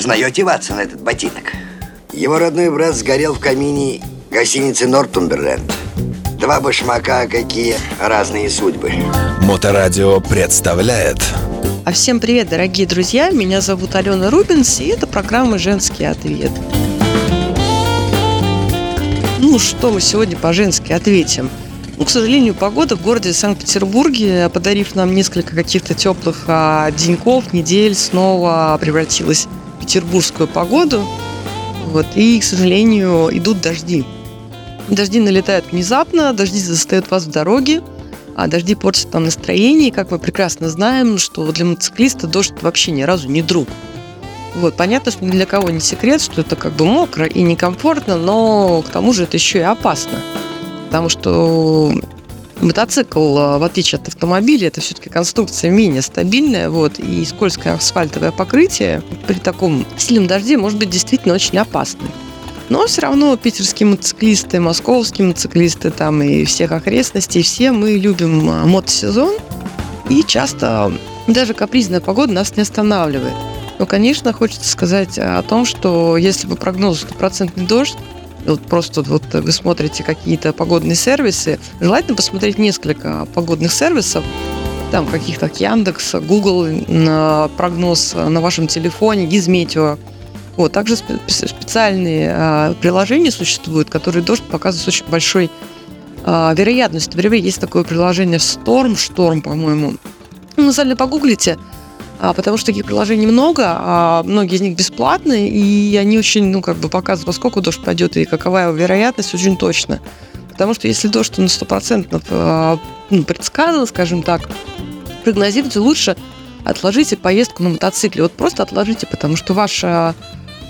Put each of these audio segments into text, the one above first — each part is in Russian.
узнаете Ватсон этот ботинок? Его родной брат сгорел в камине гостиницы Нортумберленд. Два башмака, какие разные судьбы. Моторадио представляет А всем привет, дорогие друзья! Меня зовут Алена Рубинс, и это программа «Женский ответ». Ну, что мы сегодня по-женски ответим? Ну, к сожалению, погода в городе Санкт-Петербурге, подарив нам несколько каких-то теплых а, деньков, недель, снова превратилась петербургскую погоду. Вот, и, к сожалению, идут дожди. Дожди налетают внезапно, дожди застают вас в дороге, а дожди портят нам настроение. И, как мы прекрасно знаем, что для мотоциклиста дождь вообще ни разу не друг. Вот, понятно, что ни для кого не секрет, что это как бы мокро и некомфортно, но к тому же это еще и опасно. Потому что мотоцикл, а, в отличие от автомобиля, это все-таки конструкция менее стабильная, вот, и скользкое асфальтовое покрытие при таком сильном дожде может быть действительно очень опасным. Но все равно питерские мотоциклисты, московские мотоциклисты там и всех окрестностей, все мы любим а, мотосезон, и часто даже капризная погода нас не останавливает. Но, конечно, хочется сказать о том, что если по прогнозу стопроцентный дождь, вот просто вот вы смотрите какие-то погодные сервисы, желательно посмотреть несколько погодных сервисов, там каких-то Яндекс, Google прогноз на вашем телефоне, Гизметео. Вот, также специальные а, приложения существуют, которые дождь показывают с очень большой а, вероятностью. Например, есть такое приложение Storm, Storm, по-моему. Ну, деле, погуглите – потому что таких приложений много, а многие из них бесплатные, и они очень, ну, как бы показывают, сколько дождь пойдет и какова его вероятность очень точно. Потому что если дождь на 100% а, ну, предсказан, скажем так, прогнозируйте, лучше отложите поездку на мотоцикле. Вот просто отложите, потому что ваша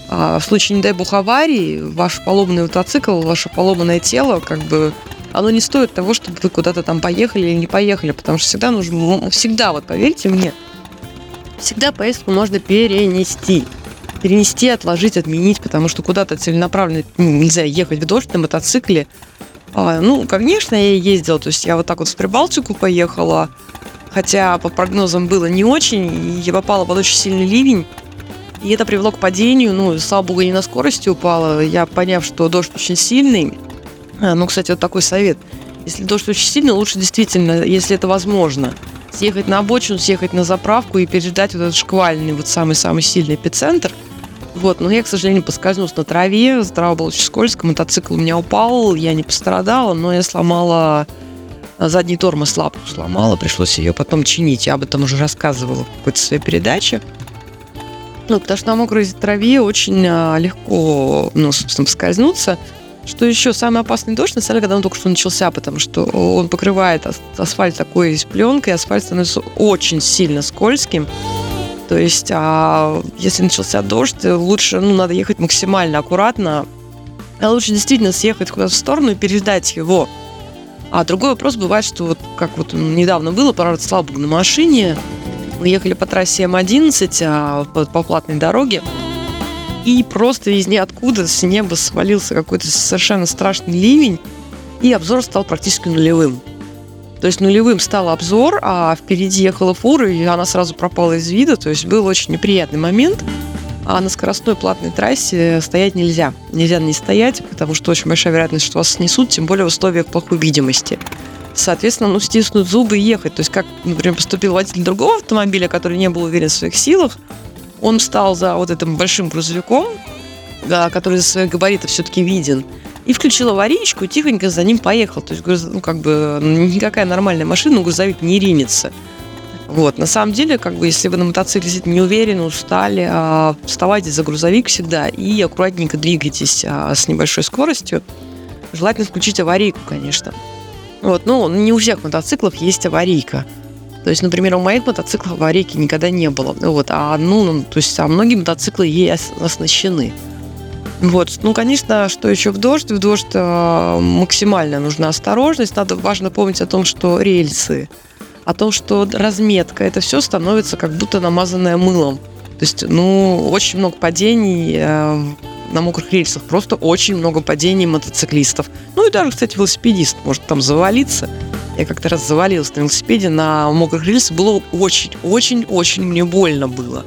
а, в случае, не дай бог, аварии, ваш поломанный мотоцикл, ваше поломанное тело, как бы оно не стоит того, чтобы вы куда-то там поехали или не поехали, потому что всегда нужно, всегда, вот поверьте мне, всегда поездку можно перенести. Перенести, отложить, отменить, потому что куда-то целенаправленно ну, нельзя ехать в дождь на мотоцикле. А, ну, конечно, я ездила, то есть я вот так вот в Прибалтику поехала, хотя по прогнозам было не очень, и я попала под очень сильный ливень, и это привело к падению, ну, слава богу, не на скорости упала, я поняв, что дождь очень сильный, а, ну, кстати, вот такой совет, если дождь очень сильный, лучше действительно, если это возможно – съехать на обочину, съехать на заправку и переждать вот этот шквальный, вот самый-самый сильный эпицентр. Вот, но я, к сожалению, поскользнулась на траве, трава была очень скользкая, мотоцикл у меня упал, я не пострадала, но я сломала а, задний тормоз лапку сломала, пришлось ее потом чинить. Я об этом уже рассказывала в какой-то своей передаче. Ну, потому что на мокрой траве очень а, легко, ну, собственно, поскользнуться. Что еще? Самый опасный дождь, на самом деле, когда он только что начался, потому что он покрывает асфальт такой с пленкой, асфальт становится очень сильно скользким. То есть, а если начался дождь, лучше, ну, надо ехать максимально аккуратно. А лучше действительно съехать куда-то в сторону и переждать его. А другой вопрос бывает, что вот как вот недавно было, правда, слабо на машине. Мы ехали по трассе М11 а, по, по платной дороге. И просто из ниоткуда с неба свалился какой-то совершенно страшный ливень, и обзор стал практически нулевым. То есть нулевым стал обзор, а впереди ехала фура, и она сразу пропала из вида. То есть был очень неприятный момент. А на скоростной платной трассе стоять нельзя. Нельзя не стоять, потому что очень большая вероятность, что вас снесут, тем более в условиях плохой видимости. Соответственно, ну, стиснуть зубы и ехать. То есть, как, например, поступил водитель другого автомобиля, который не был уверен в своих силах, он встал за вот этим большим грузовиком, который за своих габаритов все-таки виден, и включил аварийку, тихонько за ним поехал. То есть, ну, как бы, никакая нормальная машина, грузовик не ринется. Вот, на самом деле, как бы, если вы на мотоцикле не уверены, устали, а, вставайте за грузовик всегда и аккуратненько двигайтесь а, с небольшой скоростью. Желательно включить аварийку, конечно. Вот, ну, не у всех мотоциклов есть аварийка. То есть, например, у моих мотоциклов аварийки никогда не было. Вот, а, ну, ну, то есть, а многие мотоциклы ей оснащены. Вот, ну, конечно, что еще в дождь? В дождь э, максимально нужна осторожность. Надо важно помнить о том, что рельсы, о том, что разметка, это все становится как будто намазанное мылом. То есть, ну, очень много падений э, на мокрых рельсах, просто очень много падений мотоциклистов. Ну и даже, кстати, велосипедист может там завалиться. Я как-то раз завалилась на велосипеде на мокрых рельсах. Было очень-очень-очень мне больно было.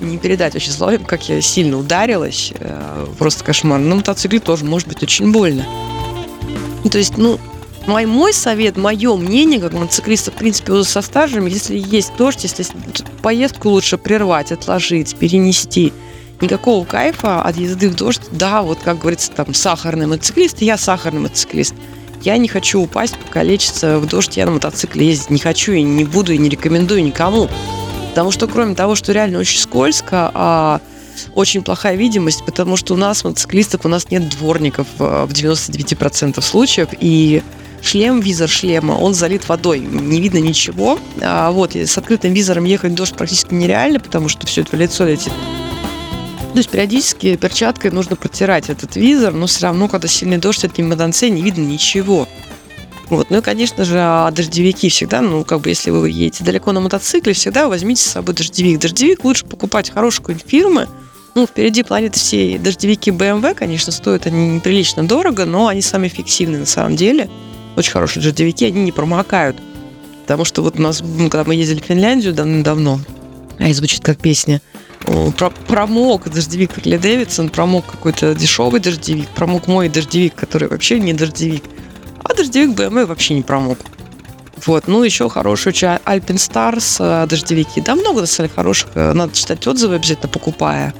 не передать вообще словами, как я сильно ударилась. Э, просто кошмар. На мотоцикле тоже может быть очень больно. Ну, то есть, ну, мой, мой совет, мое мнение, как мотоциклиста, в принципе, уже со стажем, если есть дождь, если поездку лучше прервать, отложить, перенести. Никакого кайфа от езды в дождь. Да, вот как говорится, там, сахарный мотоциклист, я сахарный мотоциклист. Я не хочу упасть, покалечиться в дождь, я на мотоцикле ездить не хочу и не буду, и не рекомендую никому. Потому что кроме того, что реально очень скользко, а очень плохая видимость, потому что у нас, мотоциклистов, у нас нет дворников э, в 99% случаев, и шлем, визор шлема, он залит водой, не видно ничего. А вот, с открытым визором ехать в дождь практически нереально, потому что все это в лицо летит. То есть периодически перчаткой нужно протирать этот визор, но все равно, когда сильный дождь, от мимодонце не видно ничего. Вот. Ну и, конечно же, а дождевики всегда, ну, как бы, если вы едете далеко на мотоцикле, всегда возьмите с собой дождевик. Дождевик лучше покупать хорошей фирмы. Ну, впереди планет все дождевики BMW, конечно, стоят они неприлично дорого, но они самые эффективные на самом деле. Очень хорошие дождевики, они не промокают. Потому что вот у нас, ну, когда мы ездили в Финляндию давно-давно, а и звучит как песня, про, промок дождевик Харли Дэвидсон, промок какой-то дешевый дождевик, промок мой дождевик, который вообще не дождевик. А дождевик BMW вообще не промок. Вот, ну, еще хороший очень Alpine Stars э, дождевики. Да, много, деле, хороших. Э, надо читать отзывы обязательно, покупая.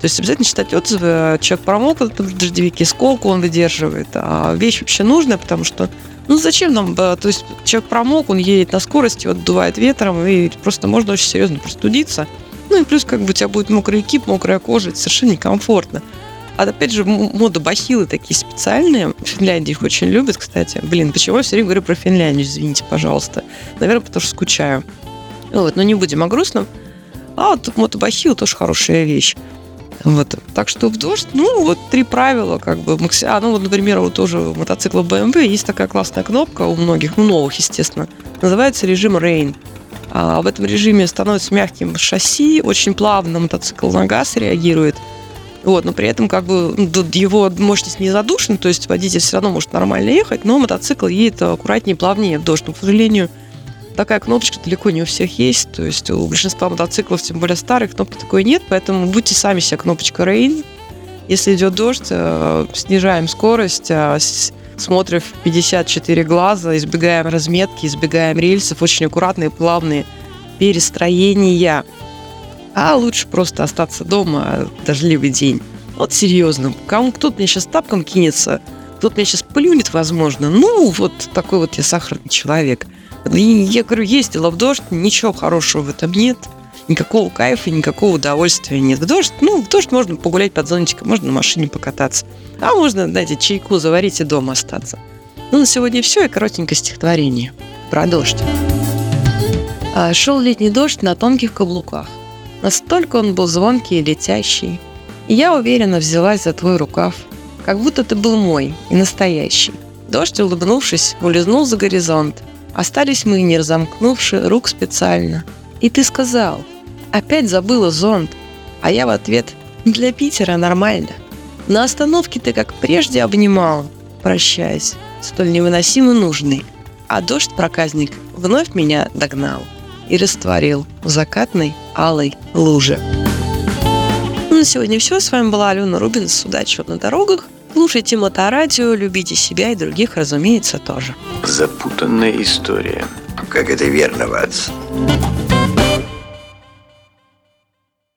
То есть обязательно читать отзывы. Человек промок в дождевике, сколько он выдерживает. А вещь вообще нужная, потому что ну зачем нам, то есть человек промок, он едет на скорости, вот дует ветром, и просто можно очень серьезно простудиться. Ну и плюс как бы у тебя будет мокрый экип, мокрая кожа, это совершенно некомфортно. А опять же, мода бахилы такие специальные. В Финляндии их очень любят, кстати. Блин, почему я все время говорю про Финляндию, извините, пожалуйста. Наверное, потому что скучаю. Вот, но не будем о грустном. А вот мотобахил тоже хорошая вещь. Вот. Так что в дождь, ну, вот три правила, как бы, а, ну, вот, например, вот тоже у мотоцикла BMW есть такая классная кнопка у многих, у новых, естественно, называется режим Rain. А в этом режиме становится мягким шасси, очень плавно мотоцикл на газ реагирует. Вот, но при этом как бы ну, его мощность не задушена, то есть водитель все равно может нормально ехать, но мотоцикл едет аккуратнее, плавнее в дождь. Но, к сожалению, такая кнопочка далеко не у всех есть. То есть у большинства мотоциклов, тем более старых, кнопки такой нет. Поэтому будьте сами себе кнопочка Rain. Если идет дождь, э, снижаем скорость, э, смотрим в 54 глаза, избегаем разметки, избегаем рельсов, очень аккуратные, плавные перестроения. А лучше просто остаться дома дождливый день. Вот серьезно, кому кто-то мне сейчас тапком кинется, кто-то меня сейчас плюнет, возможно. Ну, вот такой вот я сахарный человек – и я говорю, ездила в дождь, ничего хорошего в этом нет. Никакого кайфа, никакого удовольствия нет. В дождь, ну, в дождь можно погулять под зонтиком, можно на машине покататься. А можно, знаете, чайку заварить и дома остаться. Ну, на сегодня все, и коротенькое стихотворение про дождь. А, шел летний дождь на тонких каблуках. Настолько он был звонкий и летящий. И я уверенно взялась за твой рукав, как будто ты был мой и настоящий. Дождь, улыбнувшись, улизнул за горизонт, Остались мы, не разомкнувши рук специально. И ты сказал, опять забыла зонт. А я в ответ, для Питера нормально. На остановке ты, как прежде, обнимал, прощаясь, столь невыносимо нужный. А дождь проказник вновь меня догнал и растворил в закатной алой луже. Ну, на сегодня все. С вами была Алена Рубинс. Удачи на дорогах. Слушайте моторадио, любите себя и других, разумеется, тоже. Запутанная история. Как это верно, Ватсон?